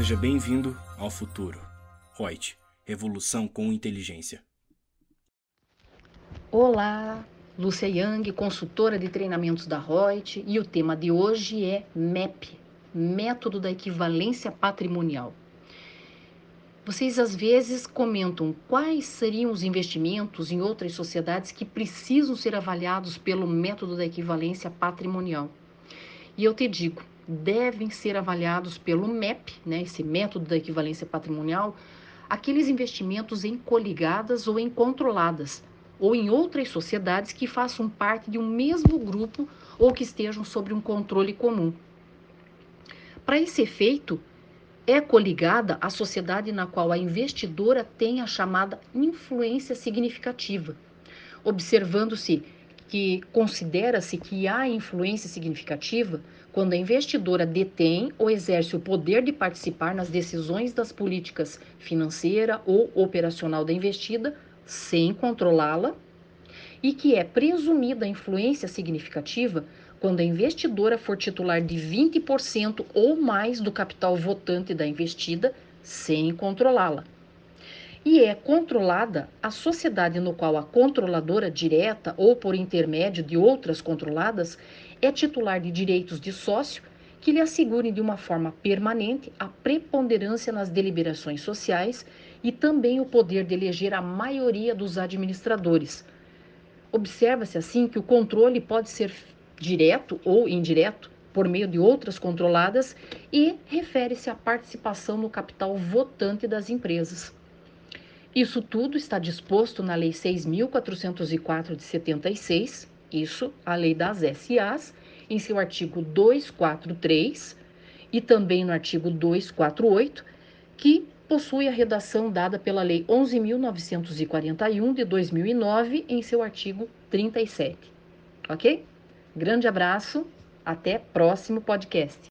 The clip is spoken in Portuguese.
Seja bem-vindo ao futuro. Reut, revolução com inteligência. Olá, Lúcia Yang, consultora de treinamentos da Reut, e o tema de hoje é MEP, Método da Equivalência Patrimonial. Vocês às vezes comentam quais seriam os investimentos em outras sociedades que precisam ser avaliados pelo método da equivalência patrimonial. E eu te digo, devem ser avaliados pelo MEP, né, esse método da equivalência patrimonial, aqueles investimentos em coligadas ou em controladas, ou em outras sociedades que façam parte de um mesmo grupo ou que estejam sob um controle comum. Para esse efeito, é coligada a sociedade na qual a investidora tem a chamada influência significativa, observando-se que considera-se que há influência significativa quando a investidora detém ou exerce o poder de participar nas decisões das políticas financeira ou operacional da investida sem controlá-la e que é presumida influência significativa quando a investidora for titular de 20% ou mais do capital votante da investida sem controlá-la. E é controlada a sociedade no qual a controladora direta ou por intermédio de outras controladas é titular de direitos de sócio que lhe assegurem de uma forma permanente a preponderância nas deliberações sociais e também o poder de eleger a maioria dos administradores. Observa-se assim que o controle pode ser direto ou indireto, por meio de outras controladas, e refere-se à participação no capital votante das empresas. Isso tudo está disposto na Lei 6.404 de 76, isso, a Lei das SAs, em seu artigo 243 e também no artigo 248, que possui a redação dada pela Lei 11.941 de 2009 em seu artigo 37. Ok? Grande abraço, até próximo podcast.